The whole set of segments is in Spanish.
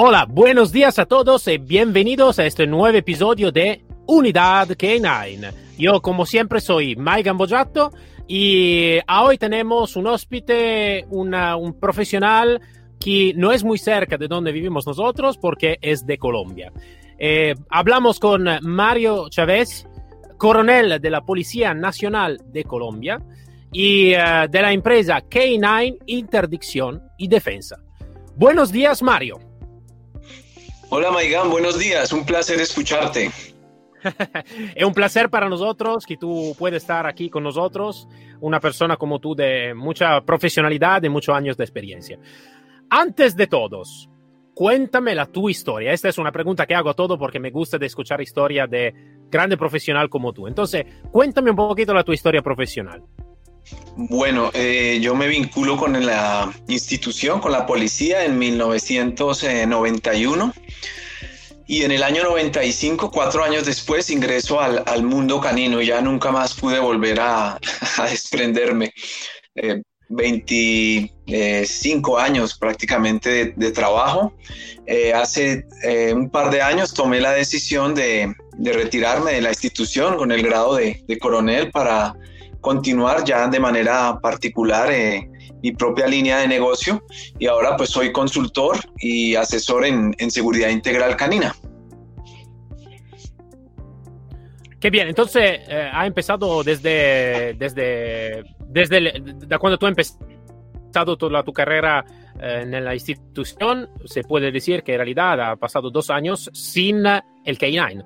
Hola, buenos días a todos y bienvenidos a este nuevo episodio de Unidad K9. Yo, como siempre, soy Mike Gambojato y hoy tenemos un hóspede, un profesional que no es muy cerca de donde vivimos nosotros porque es de Colombia. Eh, hablamos con Mario Chávez, coronel de la Policía Nacional de Colombia y uh, de la empresa K9 Interdicción y Defensa. Buenos días, Mario. Hola, Maigán, buenos días. Un placer escucharte. es un placer para nosotros que tú puedes estar aquí con nosotros, una persona como tú de mucha profesionalidad, de muchos años de experiencia. Antes de todos, cuéntame la tu historia. Esta es una pregunta que hago a todo porque me gusta de escuchar historia de grande profesional como tú. Entonces, cuéntame un poquito la tu historia profesional. Bueno, eh, yo me vinculo con la institución, con la policía en 1991 y en el año 95, cuatro años después, ingreso al, mundo canino y ya nunca más pude volver a, desprenderme. Eh, 25 años prácticamente de, trabajo. Eh, hace eh, un par de años tomé la decisión de, retirarme de la institución con el grado de coronel para continuar ya de manera particular eh, mi propia línea de negocio y ahora pues soy consultor y asesor en, en seguridad integral canina. Qué bien, entonces eh, ha empezado desde, desde, desde de cuando tú has empezado toda tu carrera eh, en la institución, se puede decir que en realidad ha pasado dos años sin el K9.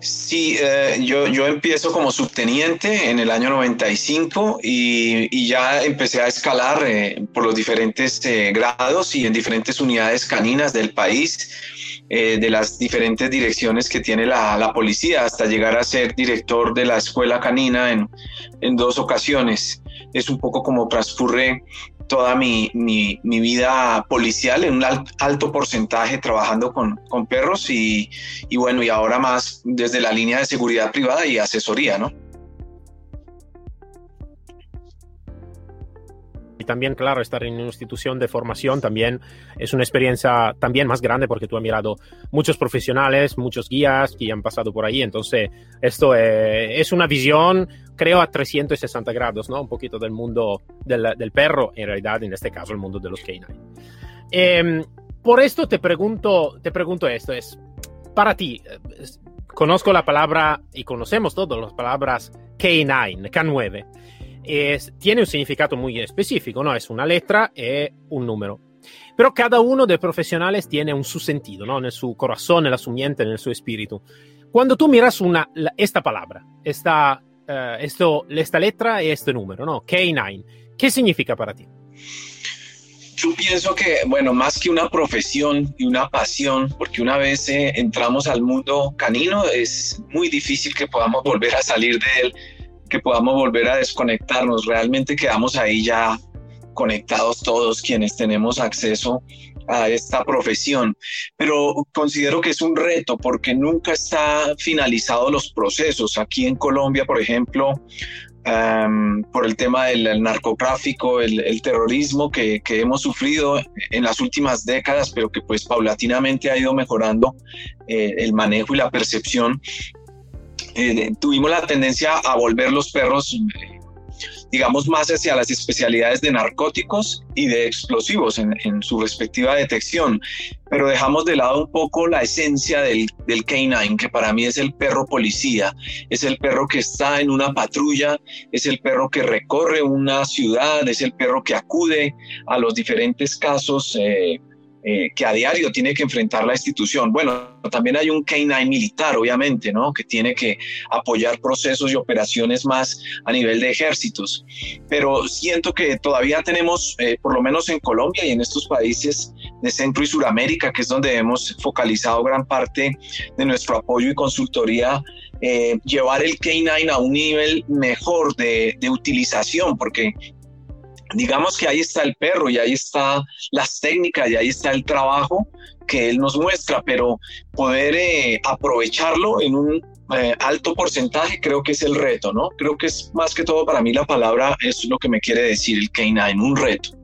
Sí, eh, yo, yo empiezo como subteniente en el año 95 y, y ya empecé a escalar eh, por los diferentes eh, grados y en diferentes unidades caninas del país, eh, de las diferentes direcciones que tiene la, la, policía, hasta llegar a ser director de la escuela canina en, en dos ocasiones. Es un poco como transcurre toda mi, mi, mi, vida policial en un alto porcentaje trabajando con, con perros y, y, bueno, y ahora más desde la línea de seguridad privada y asesoría, ¿no? Y también, claro, estar en una institución de formación también es una experiencia también más grande porque tú has mirado muchos profesionales, muchos guías que han pasado por ahí. Entonces, esto es, es una visión, creo, a 360 grados, ¿no? Un poquito del mundo del, del perro, en realidad, en este caso, el mundo de los K9. Eh, por esto te pregunto, te pregunto esto, es, para ti, conozco la palabra y conocemos todas las palabras K9, K9 es, tiene un significado muy específico, ¿no? Es una letra y un número. Pero cada uno de los profesionales tiene un su sentido, ¿no? En su corazón, en su mente, en su espíritu. Cuando tú miras una, esta palabra, esta, uh, esto, esta letra y este número, ¿no? K9, ¿qué significa para ti? Yo pienso que, bueno, más que una profesión y una pasión, porque una vez eh, entramos al mundo canino, es muy difícil que podamos volver a salir de él que podamos volver a desconectarnos. Realmente quedamos ahí ya conectados todos quienes tenemos acceso a esta profesión, pero considero que es un reto porque nunca está finalizado los procesos. Aquí en Colombia, por ejemplo, um, por el tema del el narcotráfico, el, el terrorismo que, que, hemos sufrido en las últimas décadas, pero que pues paulatinamente ha ido mejorando eh, el manejo y la percepción eh, tuvimos la tendencia a volver los perros, eh, digamos, más hacia las especialidades de narcóticos y de explosivos en, su respectiva detección, pero dejamos de lado un poco la esencia del, del K9, que para mí es el perro policía, es el perro que está en una patrulla, es el perro que recorre una ciudad, es el perro que acude a los diferentes casos. Eh, eh, que a diario tiene que enfrentar la institución. Bueno, también hay un K9 militar, obviamente, ¿no? Que tiene que apoyar procesos y operaciones más a nivel de ejércitos. Pero siento que todavía tenemos, eh, por lo menos en Colombia y en estos países de Centro y Suramérica, que es donde hemos focalizado gran parte de nuestro apoyo y consultoría, eh, llevar el K9 a un nivel mejor de, de utilización, porque digamos que ahí está el perro y ahí está las técnicas y ahí está el trabajo que él nos muestra, pero poder eh, aprovecharlo en un eh, alto porcentaje creo que es el reto, ¿no? Creo que es más que todo para mí la palabra es lo que me quiere decir el K9, un reto.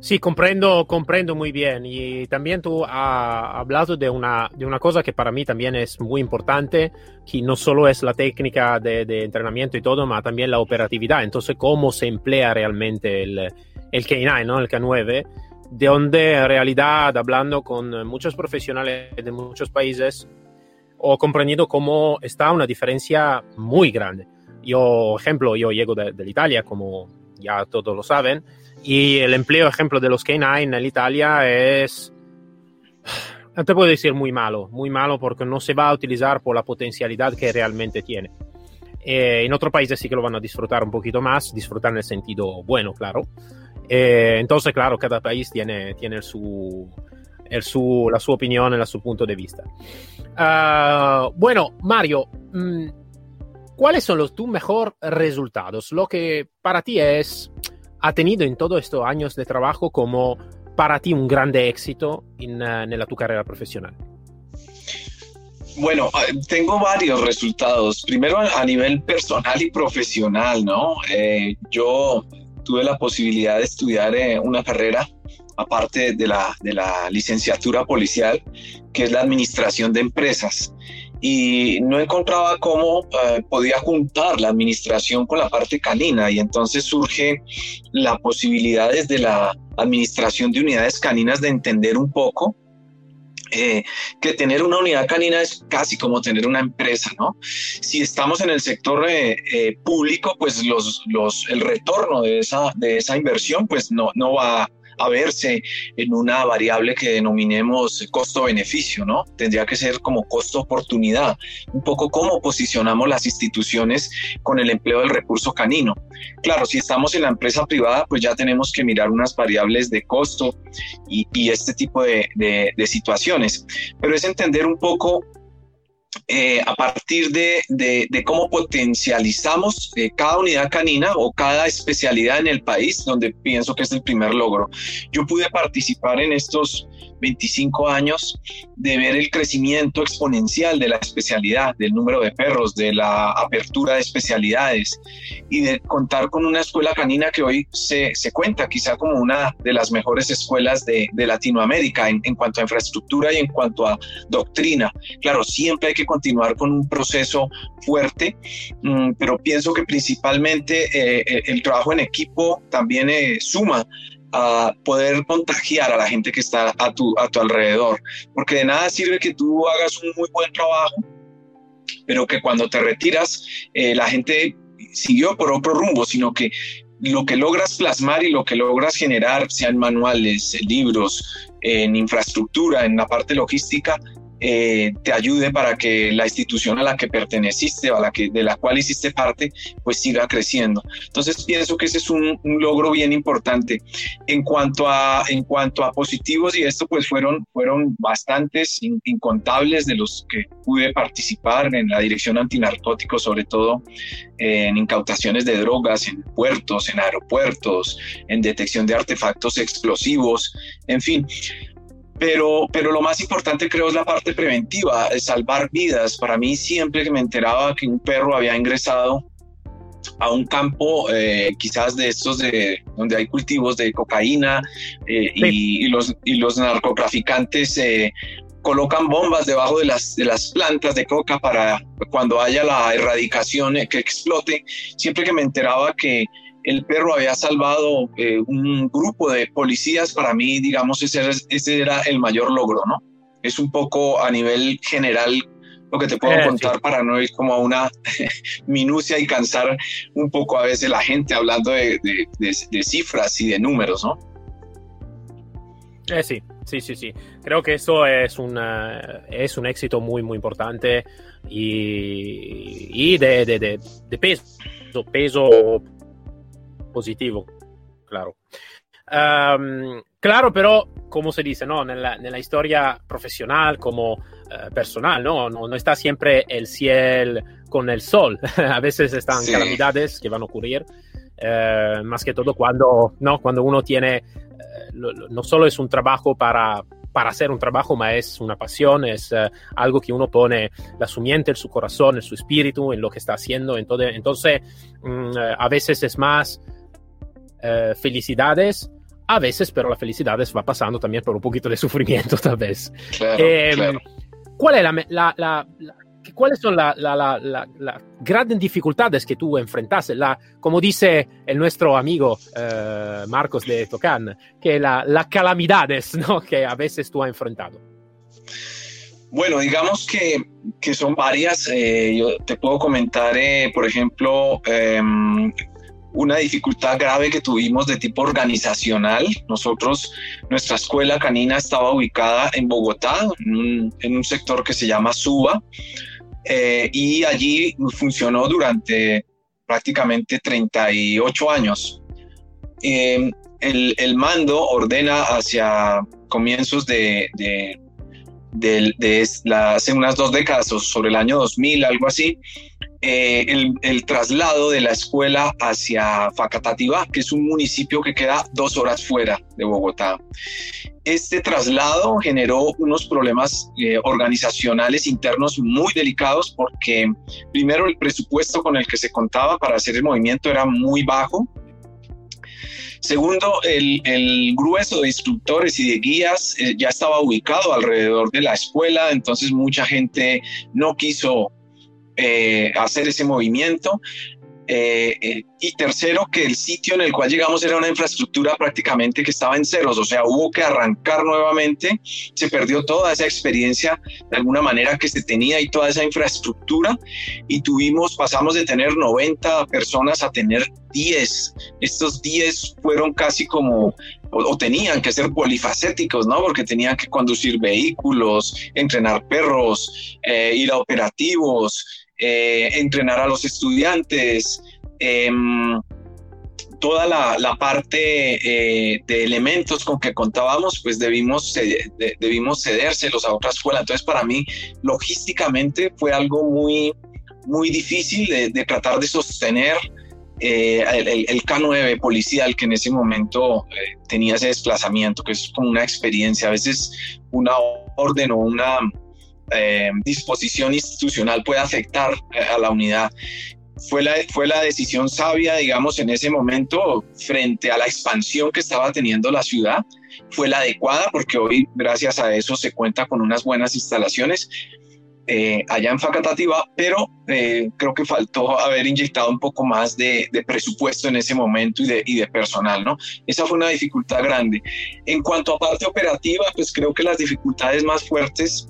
Sí, comprendo, comprendo muy bien. Y también tú has hablado de una, de una cosa que para mí también es muy importante, que no solo es la técnica de, de entrenamiento y todo, pero también la operatividad. Entonces, cómo se emplea realmente el, el K9, ¿no? el K9, de donde en realidad, hablando con muchos profesionales de muchos países, he comprendido cómo está una diferencia muy grande. Yo, ejemplo, yo llego de, de Italia, como ya todos lo saben, y el empleo, ejemplo, de los K9 en Italia es, no te puedo decir muy malo, muy malo porque no se va a utilizar por la potencialidad que realmente tiene. Eh, en otros países sí que lo van a disfrutar un poquito más, disfrutar en el sentido bueno, claro. Eh, entonces, claro, cada país tiene, tiene su, el su, la su opinión, el su punto de vista. Uh, bueno, Mario, mmm, ¿cuáles son los tus mejores resultados? Lo que para ti es ha tenido en todos estos años de trabajo como para ti un grande éxito en, en tu carrera profesional? Bueno, ah, tengo varios resultados. Primero a nivel personal y profesional, ¿no? Eh, yo tuve la posibilidad de estudiar eh, una carrera aparte de la, de la licenciatura policial, que es la administración de empresas y no encontraba cómo eh, podía juntar la administración con la parte canina y entonces surge la posibilidad desde la administración de unidades caninas de entender un poco eh, que tener una unidad canina es casi como tener una empresa, ¿no? Si estamos en el sector eh, público, pues el retorno de esa, de esa inversión pues no, no va a verse en una variable que denominemos costo-beneficio, ¿no? Tendría que ser como costo-oportunidad, un poco cómo posicionamos las instituciones con el empleo del recurso canino. Claro, si estamos en la empresa privada, pues ya tenemos que mirar unas variables de costo y, este tipo de situaciones, pero es entender un poco eh, a partir de, de, cómo potencializamos eh, cada unidad canina o cada especialidad en el país, donde pienso que es el primer logro. Yo pude participar en estos 25 años de ver el crecimiento exponencial de la especialidad, del número de perros, de la apertura de especialidades y de contar con una escuela canina que hoy se, se cuenta quizá como una de las mejores escuelas de, de Latinoamérica en, en, cuanto a infraestructura y en cuanto a doctrina. Claro, siempre hay que continuar con un proceso fuerte, mmm, pero pienso que principalmente eh, eh, el trabajo en equipo también eh, suma a poder contagiar a la gente que está a tu, a tu alrededor. Porque de nada sirve que tú hagas un muy buen trabajo, pero que cuando te retiras la gente siguió por otro rumbo, sino que lo que logras plasmar y lo que logras generar, sean manuales, libros, en infraestructura, en la parte logística, eh, te ayude para que la institución a la que perteneciste o a la que, de la cual hiciste parte, pues siga creciendo. Entonces pienso que ese es un, un logro bien importante. En cuanto, a, en cuanto a positivos, y esto pues fueron, fueron bastantes, in, incontables de los que pude participar en la dirección antinarcóticos, sobre todo eh, en incautaciones de drogas en puertos, en aeropuertos, en detección de artefactos explosivos, en fin, pero, pero lo más importante creo es la parte preventiva, salvar vidas. Para mí siempre que me enteraba que un perro había ingresado a un campo eh, quizás de estos de donde hay cultivos de cocaína eh, sí. y, y, los, y los narcotraficantes eh, colocan bombas debajo de las, de las plantas de coca para cuando haya la erradicación eh, que explote. Siempre que me enteraba que el perro había salvado eh, un grupo de policías, para mí, digamos, ese era, ese era, el mayor logro, ¿no? Es un poco a nivel general lo que te puedo eh, contar sí. para no ir como a una minucia y cansar un poco a veces la gente hablando de, de, de, de cifras y de números, ¿no? Eh, sí, sí, sí, sí. Creo que eso es, una, es un éxito muy, muy importante y, y de, peso, peso positivo, claro. Um, claro, pero, como se dice, ¿no? Nella, nella historia profesional como uh, personal, ¿no? ¿no? No está siempre el cielo con el sol. a veces están sí. calamidades que van a ocurrir. Uh, más que todo cuando, ¿no? cuando uno tiene no solo es un trabajo para, para hacer un trabajo, ma es una pasión, es uh, algo que uno pone la su mente, su corazón, en su espíritu, en lo que está haciendo. Entonces, entonces um, a veces es más uh, felicidades, a veces, pero la felicidad va pasando también por un poquito de sufrimiento, tal vez. Claro, eh, claro. ¿Cuál es la, la, la, ¿Cuáles son las la, la, la, grandes dificultades que tú enfrentaste? como dice el nuestro amigo eh, Marcos de Tocán, que las calamidades ¿no? que a veces tú has enfrentado. Bueno, digamos que, que son varias. Eh, yo te puedo comentar, eh, por ejemplo, una dificultad grave que tuvimos de tipo organizacional. Nosotros, nuestra escuela canina estaba ubicada en Bogotá, en un, sector que se llama Suba eh, y allí funcionó durante prácticamente 38 años. Eh, el, el, mando ordena hacia comienzos de, de, hace unas dos décadas, sobre el año 2000, algo así, eh, el, traslado de la escuela hacia Facatativá, que es un municipio que queda dos horas fuera de Bogotá. Este traslado generó unos problemas eh, organizacionales internos muy delicados porque primero el presupuesto con el que se contaba para hacer el movimiento era muy bajo. Segundo, el, el, grueso de instructores y de guías eh, ya estaba ubicado alrededor de la escuela, entonces mucha gente no quiso eh, hacer ese movimiento. Eh, eh, y tercero, que el sitio en el cual llegamos era una infraestructura prácticamente que estaba en ceros, o sea, hubo que arrancar nuevamente, se perdió toda esa experiencia de alguna manera que se tenía y toda esa infraestructura y tuvimos, pasamos de tener 90 personas a tener 10. Estos 10 fueron casi como o, o, tenían que ser polifacéticos, ¿no? Porque tenían que conducir vehículos, entrenar perros, eh, ir a operativos, eh, entrenar a los estudiantes, eh, toda la, parte eh, de elementos con que contábamos, pues debimos, de, debimos cedérselos a otra escuela. Entonces, para mí, logísticamente fue algo muy, muy difícil de, de tratar de sostener eh, el, el, el, K9 policial que en ese momento eh, tenía ese desplazamiento, que es como una experiencia, a veces una orden o una eh, disposición institucional puede afectar eh, a la unidad. Fue la, fue la decisión sabia, digamos, en ese momento frente a la expansión que estaba teniendo la ciudad. Fue la adecuada porque hoy, gracias a eso, se cuenta con unas buenas instalaciones, eh, allá en Facatativa, pero eh, creo que faltó haber inyectado un poco más de, de presupuesto en ese momento y de, y de, personal, ¿no? Esa fue una dificultad grande. En cuanto a parte operativa, pues creo que las dificultades más fuertes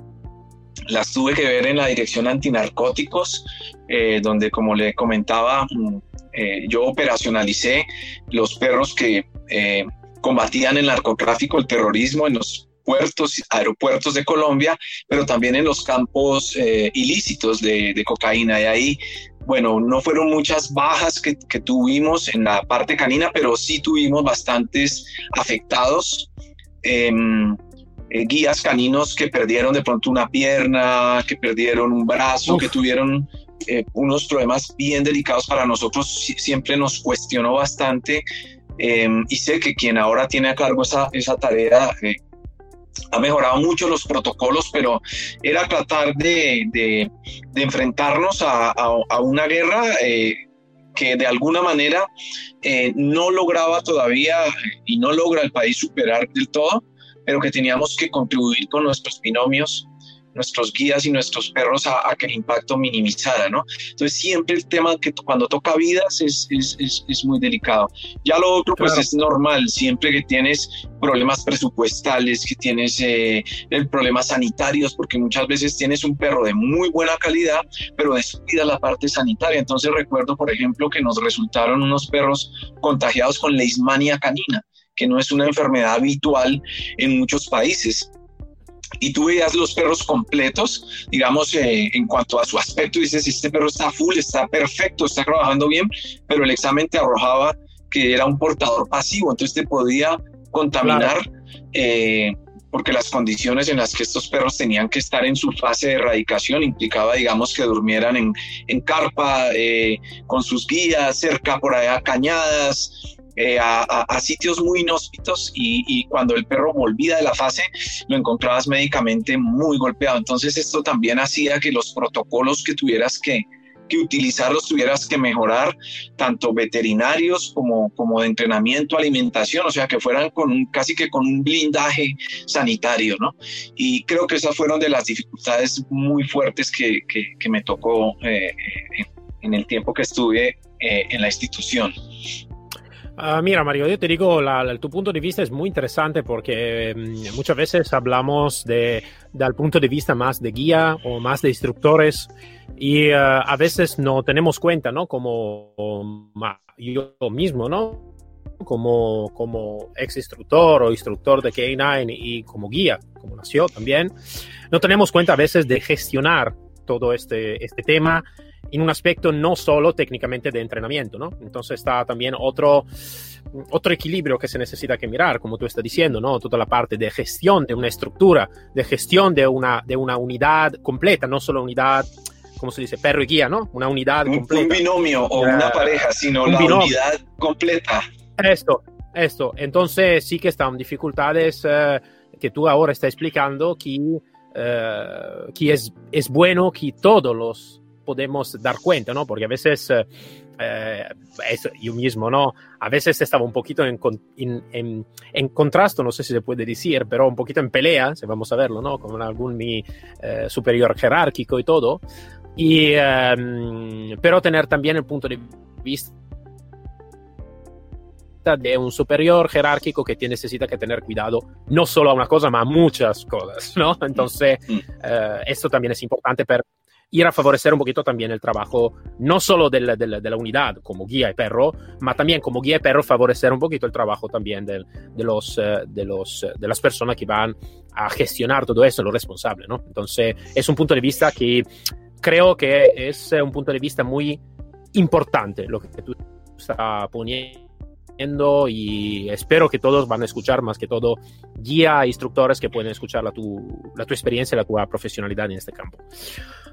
las tuve que ver en la dirección antinarcóticos, eh, donde como le comentaba, mm, eh, yo operacionalicé los perros que eh, combatían el narcotráfico, el terrorismo en los puertos, aeropuertos de Colombia, pero también en los campos ilícitos de, cocaína. Y ahí, bueno, no fueron muchas bajas que, tuvimos en la parte canina, pero sí tuvimos bastantes afectados. Eh, eh, guías caninos que perdieron de pronto una pierna, que perdieron un brazo, Uf. que tuvieron eh, unos problemas bien delicados para nosotros, siempre nos cuestionó bastante eh, y sé que quien ahora tiene a cargo esa, esa tarea eh, ha mejorado mucho los protocolos, pero era tratar de, de, de enfrentarnos a, a, a, una guerra que de alguna manera eh, no lograba todavía y no logra el país superar del todo, pero que teníamos que contribuir con nuestros binomios, nuestros guías y nuestros perros a, a, que el impacto minimizara, ¿no? Entonces siempre el tema que cuando toca vidas es, es, es, es muy delicado. Ya lo otro pues, claro. pues es normal, siempre que tienes problemas presupuestales, que tienes eh, problemas sanitarios, porque muchas veces tienes un perro de muy buena calidad, pero descuida la parte sanitaria. Entonces recuerdo, por ejemplo, que nos resultaron unos perros contagiados con leishmania canina que no es una enfermedad habitual en muchos países y tú veías los perros completos, digamos, eh, en cuanto a su aspecto, dices, este perro está full, está perfecto, está trabajando bien, pero el examen te arrojaba que era un portador pasivo, entonces te podía contaminar. Eh, porque las condiciones en las que estos perros tenían que estar en su fase de erradicación implicaba, digamos, que durmieran en, en carpa, eh, con sus guías, cerca por allá cañadas, eh, a, sitios muy inhóspitos y, cuando el perro volvía de la fase lo encontrabas médicamente muy golpeado. Entonces esto también hacía que los protocolos que tuvieras que, que utilizar tuvieras que mejorar, tanto veterinarios como, como de entrenamiento, alimentación, o sea, que fueran con casi que con un blindaje sanitario, ¿no? Y creo que esas fueron de las dificultades muy fuertes que, que, me tocó eh, eh, en el tiempo que estuve en la institución. Ah, mira, Mario, yo te digo, tu punto de vista es muy interesante porque mm, muchas veces hablamos de, del punto de vista más de guía o más de instructores y ah, a veces no tenemos cuenta, ¿no? Como yo mismo, ¿no? Como, como ex instructor o instructor de K9 y como guía, como nació también, no tenemos cuenta a veces de gestionar todo este, este tema en un aspecto no solo técnicamente de entrenamiento, ¿no? Entonces está también otro, otro equilibrio que se necesita que mirar, como tú estás diciendo, ¿no? Toda la parte de gestión de una estructura, de gestión de una, de una unidad completa, no solo unidad, ¿cómo se dice? Perro y guía, ¿no? Una unidad completa. Un binomio o una pareja, sino la unidad completa. Esto, esto. Entonces sí que están dificultades eh, que tú ahora estás explicando que, eh, que es, es bueno que todos los podemos dar cuenta, ¿no? Porque a veces, eh, eh, yo mismo, ¿no? A veces estaba un poquito en, en, en, contraste, no sé si se puede decir, pero un poquito en pelea, si vamos a verlo, ¿no? Con algún mi eh, superior jerárquico y todo. Y, em, pero tener también el punto de vista de un superior jerárquico que tiene, necesita que tener cuidado no solo a una cosa, ma a muchas cosas, ¿no? Entonces, mm. esto también es importante para ir a favorecer un poquito también el trabajo, no solo de la, de la, unidad como guía y perro, ma también como guía y perro favorecer un poquito el trabajo también de, de los, eh, de, los, eh, de las personas que van a gestionar todo eso, los responsables, ¿no? Entonces, es un punto de vista que creo que es un punto de vista muy importante lo que tú estás poniendo y espero que todos van a escuchar más que todo guía e instructores que pueden escuchar la tu, la tu experiencia y la tu profesionalidad en este campo.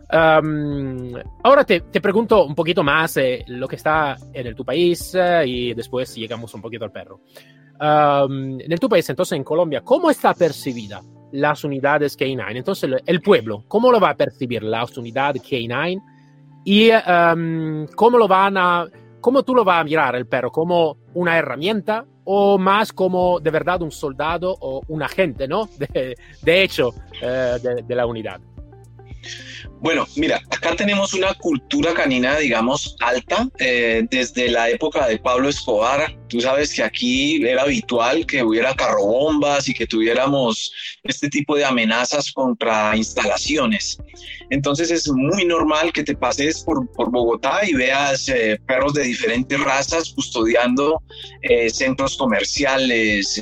Ahora te, te, pregunto un poquito más eh, lo que está en el, tu país eh, y después llegamos un poquito al perro. en el tu país, entonces en Colombia, ¿cómo está percibida las unidades K9? Entonces el, pueblo, ¿cómo lo va a percibir las unidades K9? Y cómo lo van a ¿cómo tú lo vas a mirar el perro? ¿Como una herramienta o más como de verdad un soldado o un agente, ¿no? De, hecho, eh, de la unidad. Bueno, mira, acá tenemos una cultura canina, digamos, alta, eh, desde la época de Pablo Escobar. Tú sabes que aquí era habitual que hubiera carrobombas y que tuviéramos este tipo de amenazas contra instalaciones. Entonces es muy normal que te pases por, Bogotá y veas eh, perros de diferentes razas custodiando eh, centros comerciales,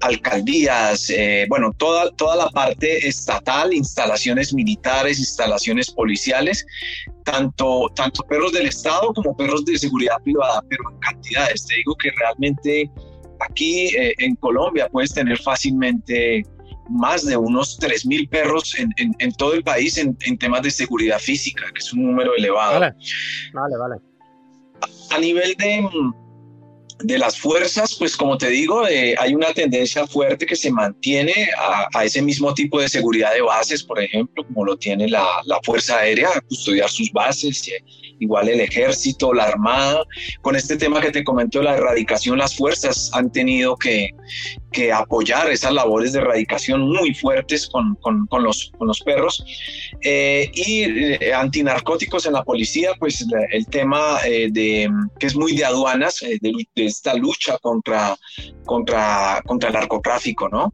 alcaldías, eh, bueno, toda, toda la parte estatal, instalaciones militares, instalaciones policiales, tanto, tanto perros del Estado como perros de seguridad privada, pero en cantidades. Te digo que realmente aquí eh, en Colombia puedes tener fácilmente más de unos 3.000 perros en, en, todo el país en, en, temas de seguridad física, que es un número elevado. Vale, vale, vale. a nivel de de las fuerzas, pues como te digo, eh, hay una tendencia fuerte que se mantiene a, ese mismo tipo de seguridad de bases, por ejemplo, como lo tiene la, Fuerza Aérea, a custodiar sus bases, igual el ejército, la armada. Con este tema que te comento de la erradicación, las fuerzas han tenido que, que apoyar esas labores de erradicación muy fuertes con, con, con los, con los perros. Eh, y eh, antinarcóticos en la policía, pues el tema eh, de, que es muy de aduanas, de, esta lucha contra, contra, contra el narcotráfico, ¿no?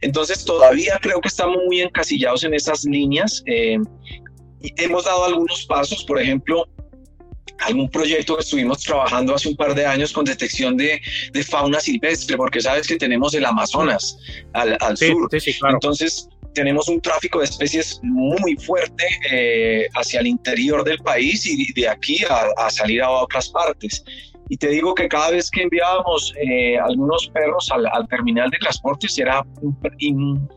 Entonces todavía creo que estamos muy encasillados en esas líneas. hemos dado algunos pasos, por ejemplo, algún proyecto que estuvimos trabajando hace un par de años con detección de, de fauna silvestre, porque sabes que tenemos el Amazonas al, al sur. Entonces, tenemos un tráfico de especies muy fuerte eh, hacia el interior del país y de aquí a, salir a otras partes. Y te digo que cada vez que enviábamos eh, algunos perros al, terminal de transportes era un,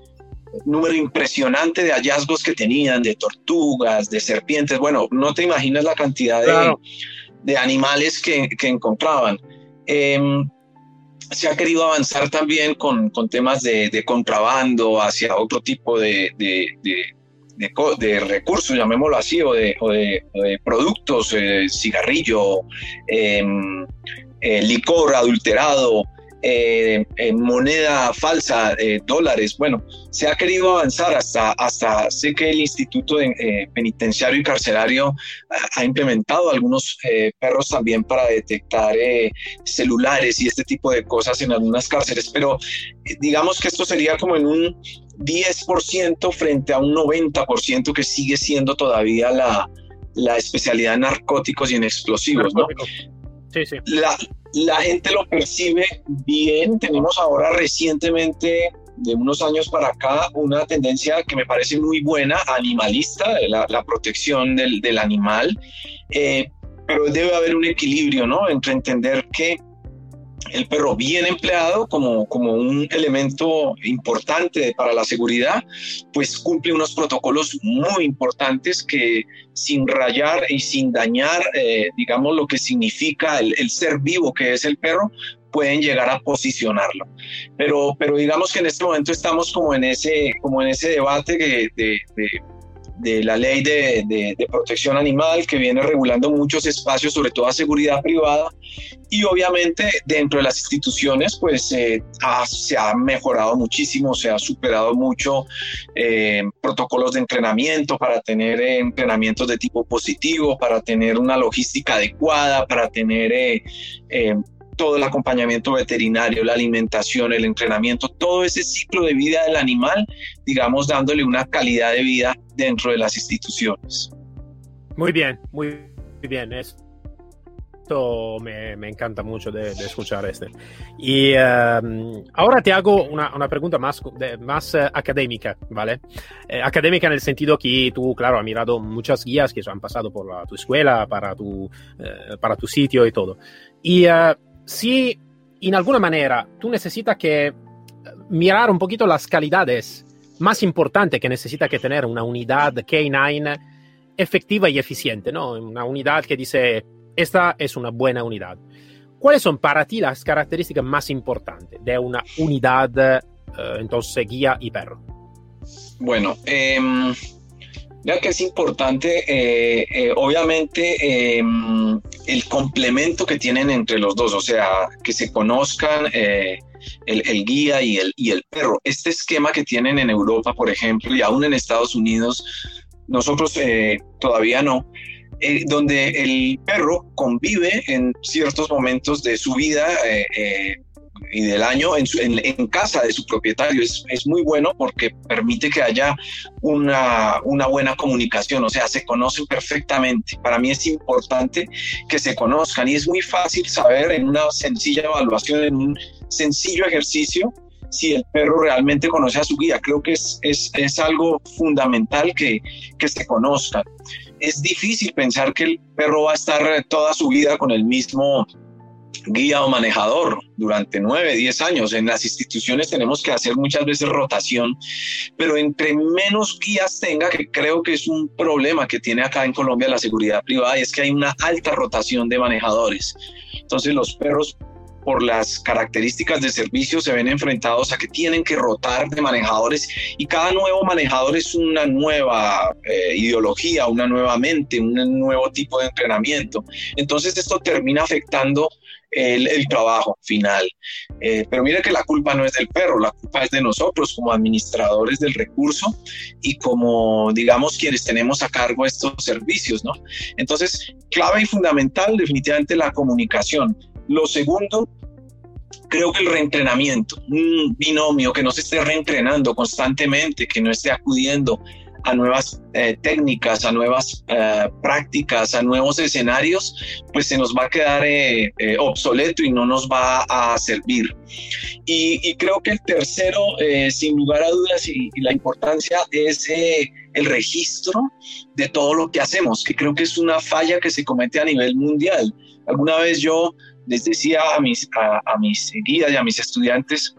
número impresionante de hallazgos que tenían, de tortugas, de serpientes. Bueno, no te imaginas la cantidad de, de animales que, que encontraban. Em, se ha querido avanzar también con, con temas de, de, contrabando hacia otro tipo de, de, de, recursos, llamémoslo así, o de, o de, productos, eh, cigarrillo, em, eh, licor adulterado, eh, moneda falsa, eh, dólares. Bueno, se ha querido avanzar hasta, hasta sé que el Instituto eh, Penitenciario y Carcelario ha, implementado algunos perros también para detectar celulares y este tipo de cosas en algunas cárceles, pero digamos que esto sería como en un 10% frente a un 90% que sigue siendo todavía la, la especialidad en narcóticos y en explosivos, ¿no? La, la gente lo percibe bien. Tenemos ahora recientemente, de unos años para acá, una tendencia que me parece muy buena, animalista, la, la protección del, del animal. Eh, pero debe haber un equilibrio, ¿no? Entre entender que el perro bien empleado como, como un elemento importante para la seguridad, pues cumple unos protocolos muy importantes que sin rayar y sin dañar, eh, digamos, lo que significa el, ser vivo que es el perro, pueden llegar a posicionarlo. Pero, pero digamos que en este momento estamos como en ese, como en ese debate de, de de la ley de, de, protección animal que viene regulando muchos espacios, sobre todo seguridad privada, y obviamente dentro de las instituciones pues eh, se ha mejorado muchísimo, se ha superado mucho eh, protocolos de entrenamiento para tener eh, entrenamientos de tipo positivo, para tener una logística adecuada, para tener todo el acompañamiento veterinario, la alimentación, el entrenamiento, todo ese ciclo de vida del animal, digamos, dándole una calidad de vida dentro de las instituciones. Muy bien, muy bien. Esto me, me encanta mucho de, escuchar este. Y um, ahora te hago una, una pregunta más, más uh, académica, ¿vale? Eh, académica en el sentido que tú, claro, has mirado muchas guías que han pasado por la, tu escuela, para tu, uh, para tu sitio y todo. Y uh, si en alguna manera tú necesitas que eh, mirar un poquito las calidades más importantes que necesita que tener una unidad K9 efectiva y eficiente, ¿no? Una unidad que dice, esta es una buena unidad. ¿Cuáles son para ti las características más importantes de una unidad, eh, entonces, guía y perro? Bueno, eh, ya que es importante, eh, eh, obviamente, em, el complemento que tienen entre los dos, o sea, que se conozcan eh, el, guía y el, y el perro. Este esquema que tienen en Europa, por ejemplo, y aún en Estados Unidos, nosotros todavía no, donde el perro convive en ciertos momentos de su vida y del año en, en, casa de su propietario. Es, es, muy bueno porque permite que haya una, una, buena comunicación, o sea, se conocen perfectamente. Para mí es importante que se conozcan y es muy fácil saber en una sencilla evaluación, en un sencillo ejercicio, si el perro realmente conoce a su guía. Creo que es, es, es algo fundamental que, que se conozcan. Es difícil pensar que el perro va a estar toda su vida con el mismo guía o manejador durante nueve, diez años. En las instituciones tenemos que hacer muchas veces rotación, pero entre menos guías tenga, que creo que es un problema que tiene acá en Colombia la seguridad privada, y es que hay una alta rotación de manejadores. Entonces los perros por las características de servicio se ven enfrentados a que tienen que rotar de manejadores y cada nuevo manejador es una nueva eh, ideología, una nueva mente, un nuevo tipo de entrenamiento. Entonces esto termina afectando el, trabajo final. Eh, pero mire que la culpa no es del perro, la culpa es de nosotros como administradores del recurso y como, digamos, quienes tenemos a cargo estos servicios, ¿no? Entonces, clave y fundamental, definitivamente la comunicación. Lo segundo, creo que el reentrenamiento, un binomio que no se esté reentrenando constantemente, que no esté acudiendo a nuevas eh, técnicas, a nuevas eh, prácticas, a nuevos escenarios, pues se nos va a quedar eh, obsoleto y no nos va a servir. Y, creo que el tercero, sin lugar a dudas, y, y la importancia es el registro de todo lo que hacemos, que creo que es una falla que se comete a nivel mundial. Alguna vez yo les decía a mis, a, mis guías y a mis estudiantes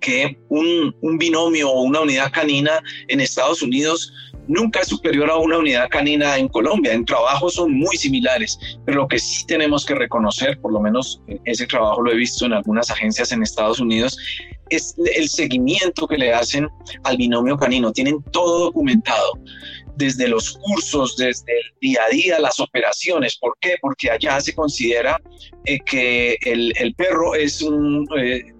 que un, un, binomio o una unidad canina en Estados Unidos nunca es superior a una unidad canina en Colombia. En trabajo son muy similares, pero lo que sí tenemos que reconocer, por lo menos ese trabajo lo he visto en algunas agencias en Estados Unidos, es el seguimiento que le hacen al binomio canino. Tienen todo documentado desde los cursos, desde el día a día, las operaciones. ¿Por qué? Porque allá se considera eh, que el, perro es un... Eh,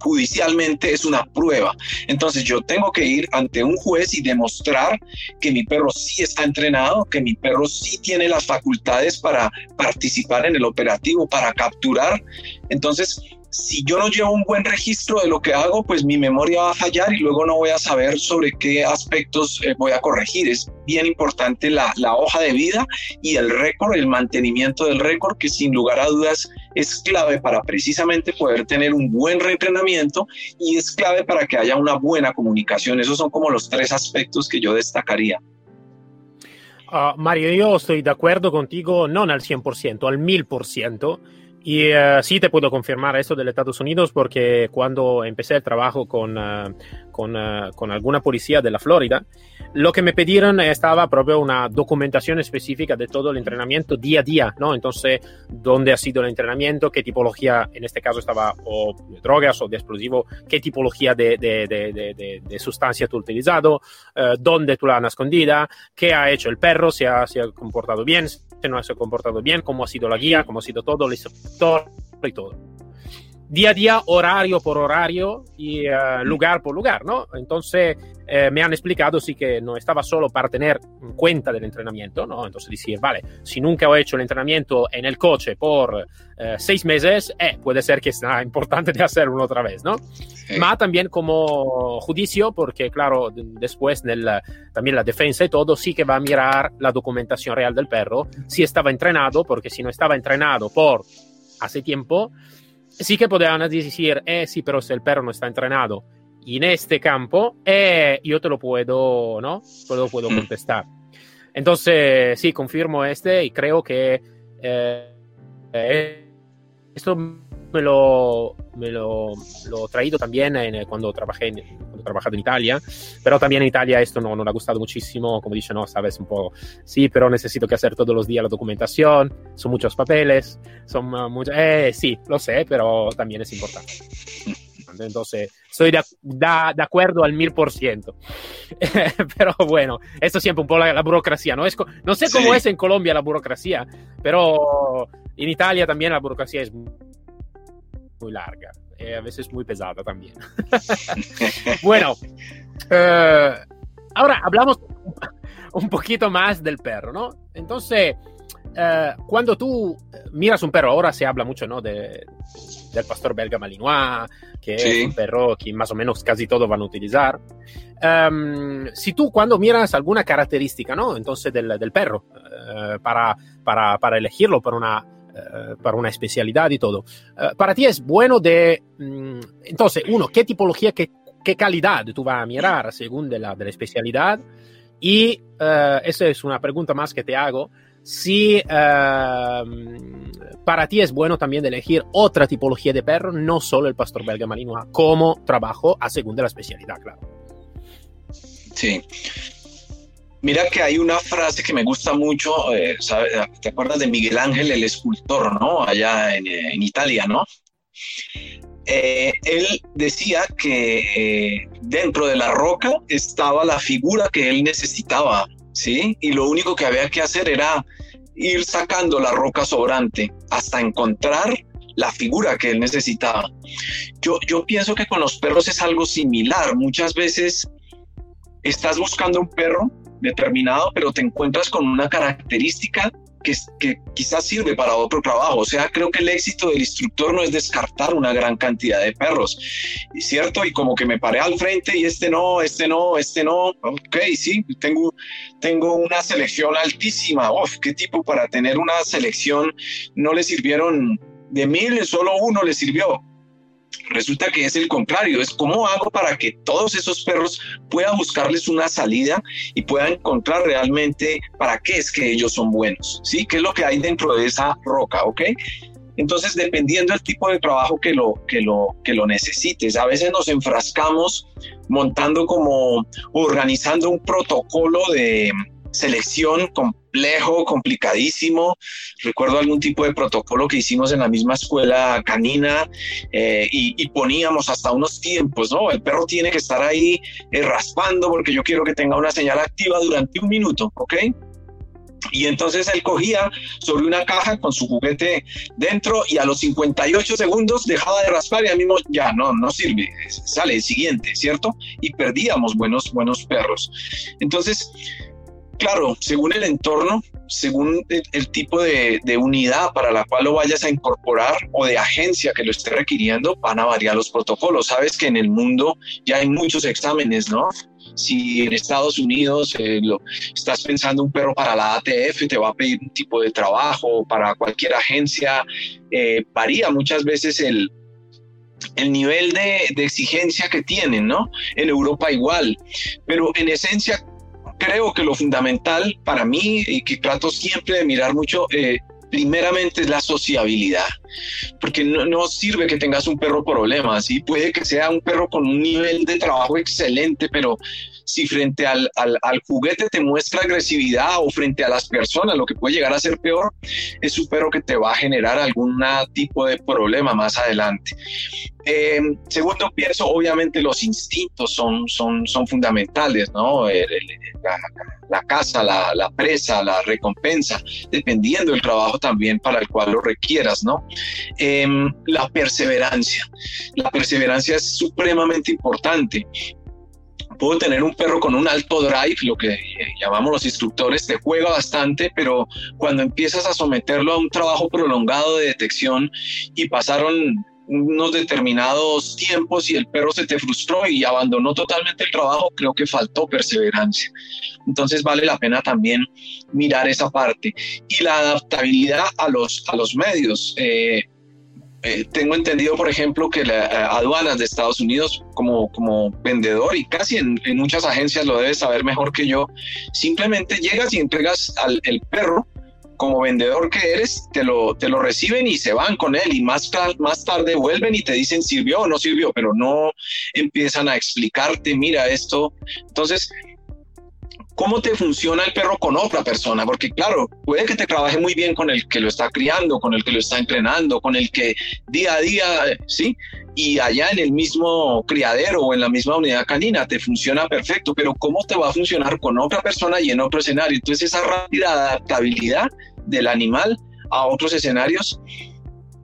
judicialmente es una prueba. Entonces yo tengo que ir ante un juez y demostrar que mi perro sí está entrenado, que mi perro sí tiene las facultades para participar en el operativo, para capturar. Entonces si yo no llevo un buen registro de lo que hago, pues mi memoria va a fallar y luego no voy a saber sobre qué aspectos eh, voy a corregir. Es bien importante la, hoja de vida y el récord, el mantenimiento del récord, que sin lugar a dudas es clave para precisamente poder tener un buen reentrenamiento y es clave para que haya una buena comunicación. Esos son como los tres aspectos que yo destacaría. Uh, Mario, yo estoy de acuerdo contigo, no al 100%, al 1000%. Y uh, sí te puedo confirmar eso de Estados Unidos porque cuando empecé el trabajo con, uh, con, uh, con, alguna policía de la Florida, lo que me pidieron estaba proprio una documentación específica de todo el entrenamiento día a día, ¿no? Entonces, dónde ha sido el entrenamiento, qué tipología, en este caso estaba o de drogas o de explosivo, qué tipología de, de, de, de sustancia tú has utilizado, dónde tú la has escondida, qué ha hecho el perro, si ha, se ha comportado bien, se ha comportado bien, cómo ha sido la guía, cómo ha sido todo, el instructor y todo. Día a día, horario por horario y uh, lugar por lugar, ¿no? Entonces eh, me han explicado sí que no estaba solo para tener cuenta del entrenamiento, ¿no? Entonces decir, vale, si nunca he hecho el entrenamiento en el coche por eh, seis meses, eh, puede ser que sea importante de hacerlo otra vez, ¿no? Sí. Ma también como juicio, porque claro, después del, también la defensa y todo, sí que va a mirar la documentación real del perro, si estaba entrenado, porque si no estaba entrenado por hace tiempo, sí que podían decir, eh sí, pero si el perro no está entrenado en este campo, eh, yo te lo puedo, ¿no? Te lo puedo contestar. Entonces, sí, confirmo este y creo que eh, eh, esto me lo, me lo, lo he traído también en, cuando trabajé en, cuando he trabajado en Italia, pero también en Italia esto no, no me ha gustado muchísimo, como dice, no, sabes, un poco, sí, pero necesito que hacer todos los días la documentación, son muchos papeles, son uh, muchos, eh, sí, lo sé, pero también es importante. Entonces, estoy de, de, de acuerdo al mil por ciento. pero bueno, esto siempre un poco la, la burocracia, ¿no? Es, no sé cómo sí. es en Colombia la burocracia, pero en Italia también la burocracia es muy larga, eh, a veces muy pesada también. bueno, eh, ahora hablamos un poquito más del perro, ¿no? Entonces, eh, cuando tú miras un perro, ahora se habla mucho, ¿no? De, del pastor belga malinois, que sí. es un perro que más o menos casi todos van a utilizar. Um, si tú cuando miras alguna característica, ¿no? Entonces del, del perro, uh, para, para, para elegirlo para una, uh, para una especialidad y todo, uh, para ti es bueno de, um, entonces, uno, ¿qué tipología, qué, qué calidad tú vas a mirar según de la, de la especialidad? Y esa es una pregunta más que te hago si para ti es bueno también elegir otra tipología de perro, no solo el pastor belga malinois, como trabajo a según de la especialidad, claro. Sí. Mira que hay una frase que me gusta mucho, eh, ¿sabes? ¿te acuerdas de Miguel Ángel, el escultor, ¿no? Allá en, en Italia, ¿no? Eh, él decía que eh, dentro de la roca estaba la figura que él necesitaba ¿sí? Y lo único que había que hacer era ir sacando la roca sobrante hasta encontrar la figura que él necesitaba. Yo, yo pienso que con los perros es algo similar. Muchas veces estás buscando un perro determinado, pero te encuentras con una característica que, que, quizás sirve para otro trabajo. O sea, creo que el éxito del instructor no es descartar una gran cantidad de perros, ¿cierto? Y como que me paré al frente y este no, este no, este no. Ok, sí, tengo, tengo una selección altísima. Uf, qué tipo para tener una selección no le sirvieron de mil, solo uno le sirvió Resulta que es el contrario, es cómo hago para que todos esos perros puedan buscarles una salida y puedan encontrar realmente para qué es que ellos son buenos, ¿sí? ¿Qué es lo que hay dentro de esa roca, ok? Entonces, dependiendo del tipo de trabajo que lo, que lo, que lo necesites, a veces nos enfrascamos montando como, organizando un protocolo de, selección complejo, complicadísimo. Recuerdo algún tipo de protocolo que hicimos en la misma escuela canina eh, y, poníamos hasta unos tiempos, ¿no? El perro tiene que estar ahí eh, raspando porque yo quiero que tenga una señal activa durante un minuto, ¿ok? Y entonces él cogía sobre una caja con su juguete dentro y a los 58 segundos dejaba de raspar y a mí mismo ya no, no sirve, sale el siguiente, ¿cierto? Y perdíamos buenos, buenos perros. Entonces, claro, según el entorno, según el, tipo de, unidad para la cual lo vayas a incorporar o de agencia que lo esté requiriendo, van a variar los protocolos. Sabes que en el mundo ya hay muchos exámenes, ¿no? Si en Estados Unidos eh, lo, estás pensando un perro para la ATF, te va a pedir un tipo de trabajo, para cualquier agencia, eh, varía muchas veces el, el nivel de, de, exigencia que tienen, ¿no? En Europa igual, pero en esencia creo que lo fundamental para mí y que trato siempre de mirar mucho, eh, primeramente es la sociabilidad, porque no, sirve que tengas un perro problema, ¿sí? puede que sea un perro con un nivel de trabajo excelente, pero si frente al, al, al, juguete te muestra agresividad o frente a las personas, lo que puede llegar a ser peor, es un que te va a generar algún tipo de problema más adelante. Eh, segundo, pienso, obviamente los instintos son, son, son fundamentales, ¿no? la, la, caza, la, la, presa, la recompensa, dependiendo del trabajo también para el cual lo requieras, ¿no? Em, la perseverancia. La perseverancia es supremamente importante puedo tener un perro con un alto drive, lo que eh, llamamos los instructores, te juega bastante, pero cuando empiezas a someterlo a un trabajo prolongado de detección y pasaron unos determinados tiempos y el perro se te frustró y abandonó totalmente el trabajo, creo que faltó perseverancia. Entonces vale la pena también mirar esa parte. Y la adaptabilidad a los, a los medios. Eh, eh, tengo entendido, por ejemplo, que las aduanas de Estados Unidos, como, como vendedor y casi en, muchas agencias lo debes saber mejor que yo, simplemente llegas y entregas al el perro como vendedor que eres, te lo, te lo reciben y se van con él y más, más tarde vuelven y te dicen sirvió o no sirvió, pero no empiezan a explicarte, mira esto. Entonces, cómo te funciona el perro con otra persona, porque claro, puede que te trabaje muy bien con el que lo está criando, con el que lo está entrenando, con el que día a día, sí, y allá en el mismo criadero o en la misma unidad canina te funciona perfecto, pero cómo te va a funcionar con otra persona y en otro escenario. Entonces esa rápida adaptabilidad del animal a otros escenarios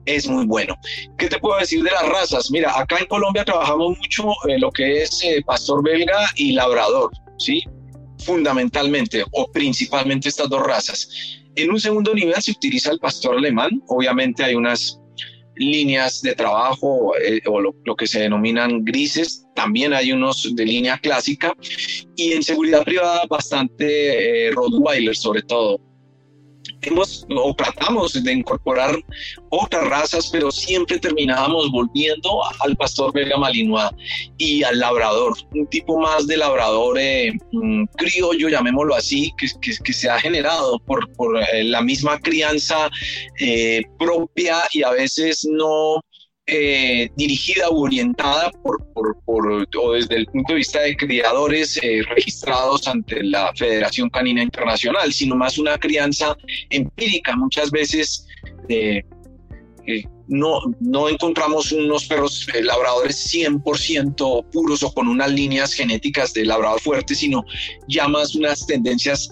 es muy bueno. ¿Qué te puedo decir de las razas? Mira, acá en Colombia trabajamos mucho en lo que es eh, pastor belga y labrador, ¿sí? Fundamentalmente o principalmente estas dos razas. En un segundo nivel se utiliza el pastor alemán, obviamente hay unas líneas de trabajo eh, o lo, que se denominan grises, también hay unos de línea clásica. Y en seguridad privada bastante eh, Rottweiler sobre todo o tratamos de incorporar otras razas, pero siempre terminábamos volviendo al pastor belga malinois y al labrador, un tipo más de labrador eh, mm, criollo, llamémoslo así, que, que, se ha generado por, por eh, la misma crianza eh, propia y a veces no eh, dirigida o orientada por, o desde el punto de vista de criadores eh, registrados ante la Federación Canina Internacional, sino más una crianza empírica. Muchas veces eh, no, no encontramos unos perros labradores 100% puros o con unas líneas genéticas de labrador fuerte, sino ya más unas tendencias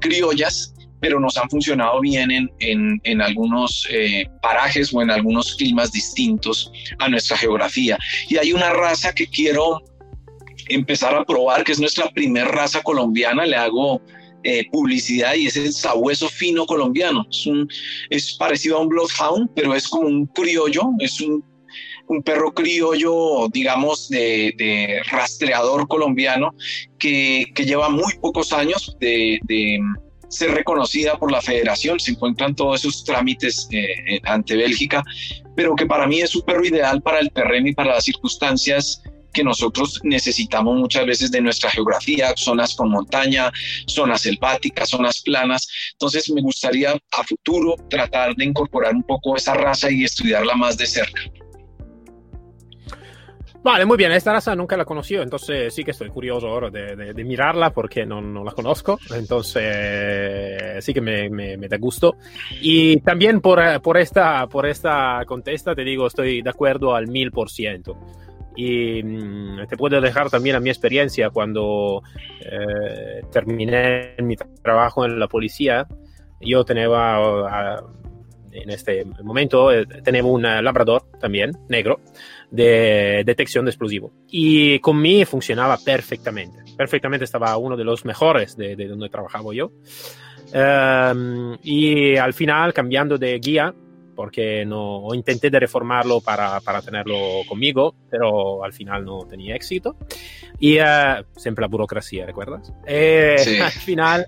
criollas pero nos han funcionado bien en, en, algunos eh, parajes o en algunos climas distintos a nuestra geografía. Y hay una raza que quiero empezar a probar, que es nuestra primer raza colombiana, le hago eh, publicidad y es el sabueso fino colombiano. Es, un, es parecido a un bloodhound, pero es como un criollo, es un, un perro criollo, digamos, de, de rastreador colombiano que, que, lleva muy pocos años de, de, ser reconocida por la federación. Se encuentran todos esos trámites eh, ante Bélgica, pero que para mí es un perro ideal para el terreno y para las circunstancias que nosotros necesitamos muchas veces de nuestra geografía, zonas con montaña, zonas selváticas, zonas planas. Entonces me gustaría a futuro tratar de incorporar un poco esa raza y estudiarla más de cerca. Vale, muy bien, esta raza nunca la conocí, entonces sí que estoy curioso ahora de, de, de mirarla porque no, no, la conozco, entonces sí que me, me, me, da gusto. Y también por, por, esta, por esta contesta te digo, estoy de acuerdo al mil por ciento. Y mmm, te puedo dejar también a mi experiencia cuando eh, terminé mi trabajo en la policía. Yo tenía, uh, en este momento, eh, tenía un labrador también, negro, de detección de explosivo. Y con mí funcionaba perfectamente. Perfectamente estaba uno de los mejores de, de donde trabajaba yo. Um, y al final, cambiando de guía, porque no intenté de reformarlo para, para, tenerlo conmigo, pero al final no tenía éxito. Y uh, siempre la burocracia, ¿recuerdas? Eh, sí. Al final,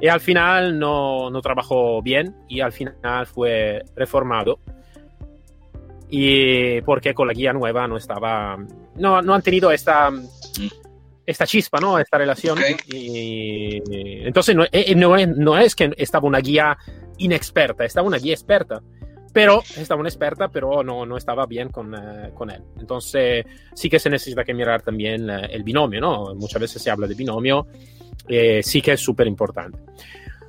y al final no, no trabajó bien y al final fue reformado. Y porque con la guía nueva no estaba, no, no han tenido esta, esta chispa, ¿no? Esta relación. Okay. Y, entonces no, eh, no, no es que estaba una guía inexperta, estaba una guía experta pero estaba una experta, pero no, no estaba bien con, uh, con, él. Entonces sí que se necesita que mirar también uh, el binomio, ¿no? Muchas veces se habla de binomio, eh, sí que es súper importante.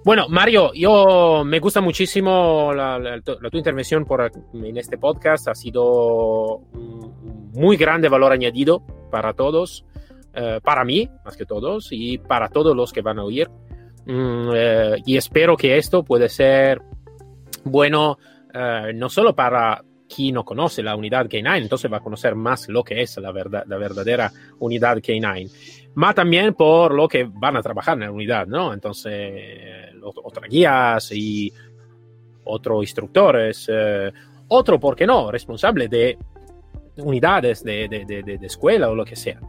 Bueno, Mario, yo me gusta muchísimo la, tu intervención por, en este podcast, ha sido muy grande valor añadido para todos, uh, para mí más que todos y para todos los que van a oír. Mm, y espero que esto puede ser bueno Uh, no solo para quien no conoce la unidad K9, entonces va a conocer más lo que es la, verdad, la verdadera unidad K9, más también por lo que van a trabajar en la unidad, ¿no? Entonces, otras guías y otros instructores, uh, otro, ¿por qué no?, responsable de unidades de, de, de, escuela o lo que sea.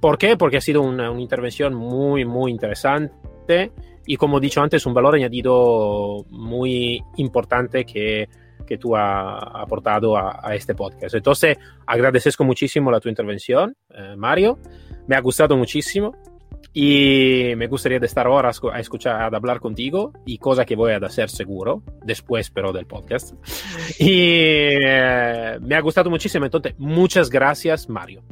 ¿Por qué? Porque ha sido una, intervención muy, muy interesante y como he dicho antes, un valor añadido muy importante que que tú has aportado a, a, este podcast. Entonces, agradezco muchísimo la tu intervención, eh, Mario. Me ha gustado muchísimo y me gustaría de estar ahora a escuchar, a hablar contigo y cosa que voy a hacer seguro, después pero del podcast. Y eh, me ha gustado muchísimo. Entonces, muchas gracias, Mario.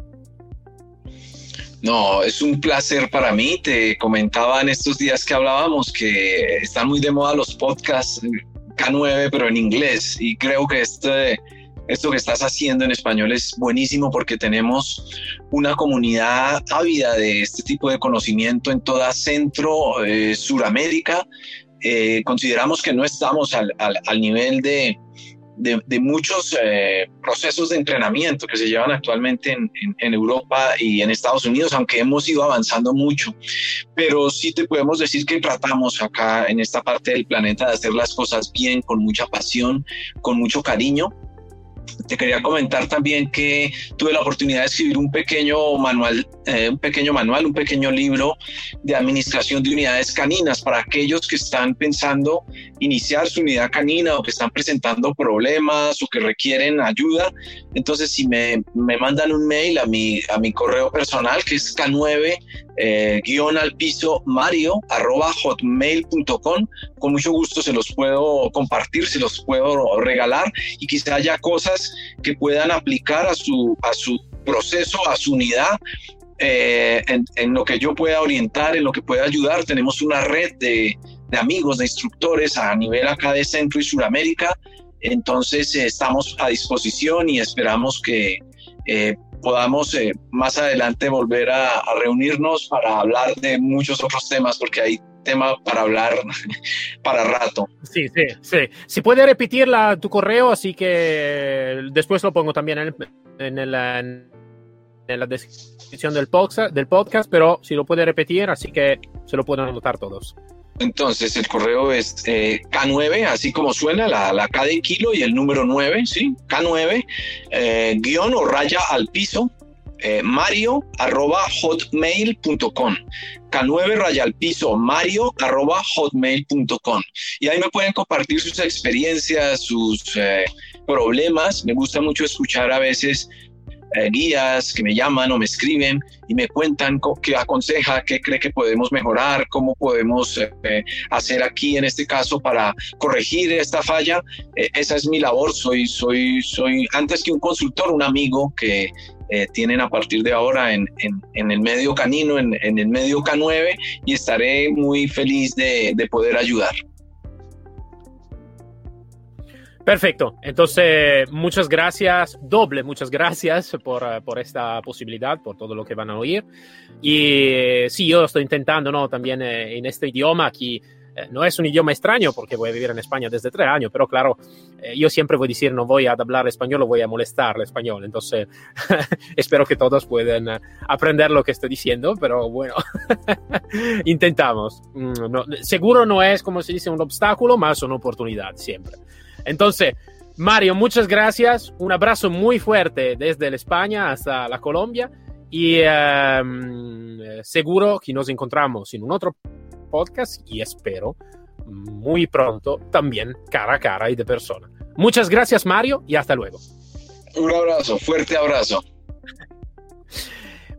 No, es un placer para mí. Te comentaba en estos días que hablábamos que están muy de moda los podcasts K9, pero en inglés. Y creo que este, esto que estás haciendo en español es buenísimo porque tenemos una comunidad ávida de este tipo de conocimiento en toda Centro, eh, Suramérica. Eh, consideramos que no estamos al, al, al nivel de, de, muchos eh, procesos de entrenamiento que se llevan actualmente en, en, en, Europa y en Estados Unidos, aunque hemos ido avanzando mucho. Pero sí te podemos decir que tratamos acá en esta parte del planeta de hacer las cosas bien, con mucha pasión, con mucho cariño te quería comentar también que tuve la oportunidad de escribir un pequeño manual, eh, un pequeño manual, un pequeño libro de administración de unidades caninas para aquellos que están pensando iniciar su unidad canina o que están presentando problemas o que requieren ayuda. Entonces, si me, me mandan un mail a mi, a mi correo personal, que es K9 eh, guion al piso mario arroba hotmail.com. Con mucho gusto se los puedo compartir, se los puedo regalar y quizá haya cosas que puedan aplicar a su, a su proceso, a su unidad. Eh, en, lo que yo pueda orientar, en lo que pueda ayudar. Tenemos una red de, de amigos, de instructores a nivel acá de Centro y Suramérica. Entonces eh, estamos a disposición y esperamos que eh, podamos eh, más adelante volver a, reunirnos para hablar de muchos otros temas, porque hay tema para hablar para rato. Sí, sí, sí. Si puede repetir la, tu correo, así que después lo pongo también en, el, en la descripción del podcast, del podcast, pero si lo puede repetir, así que se lo pueden anotar todos. Entonces el correo es eh, K9, así como suena, la, la, K de kilo y el número 9, ¿sí? K9, eh, guion o raya al piso, eh, mario arroba hotmail.com. K9 raya al piso, mario arroba hotmail.com. Y ahí me pueden compartir sus experiencias, sus problemas. Me gusta mucho escuchar a veces eh, guías que me llaman o me escriben y me cuentan qué aconseja, qué cree que podemos mejorar, cómo podemos eh, hacer aquí en este caso para corregir esta falla. Eh, esa es mi labor. Soy, soy, soy antes que un consultor, un amigo que tienen a partir de ahora en, en, el medio canino, en, en, el medio K9 y estaré muy feliz de, de poder ayudar. Perfecto. Entonces, muchas gracias, doble, muchas gracias por, eh, por, esta posibilidad, por todo lo que van a oír. Y eh, sí, yo estoy intentando, ¿no? También eh, en este idioma, aquí no es un idioma extraño porque voy a vivir en España desde tres años, pero claro, yo siempre voy a decir, no voy a hablar español, o voy a molestar el español. Entonces, espero que todos puedan aprender lo que estoy diciendo, pero bueno, intentamos. Mm, seguro no es, como se dice, un obstáculo, más una oportunidad siempre. Entonces, Mario, muchas gracias. Un abrazo muy fuerte desde España hasta la Colombia y em, seguro que nos encontramos en un otro podcast y espero muy pronto también cara a cara y de persona. Muchas gracias Mario y hasta luego. Un abrazo, fuerte abrazo.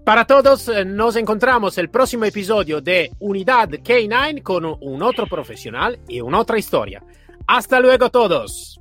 Para todos, eh, nos encontramos el próximo episodio de Unidad K9 con un otro profesional y una otra historia. Hasta luego todos.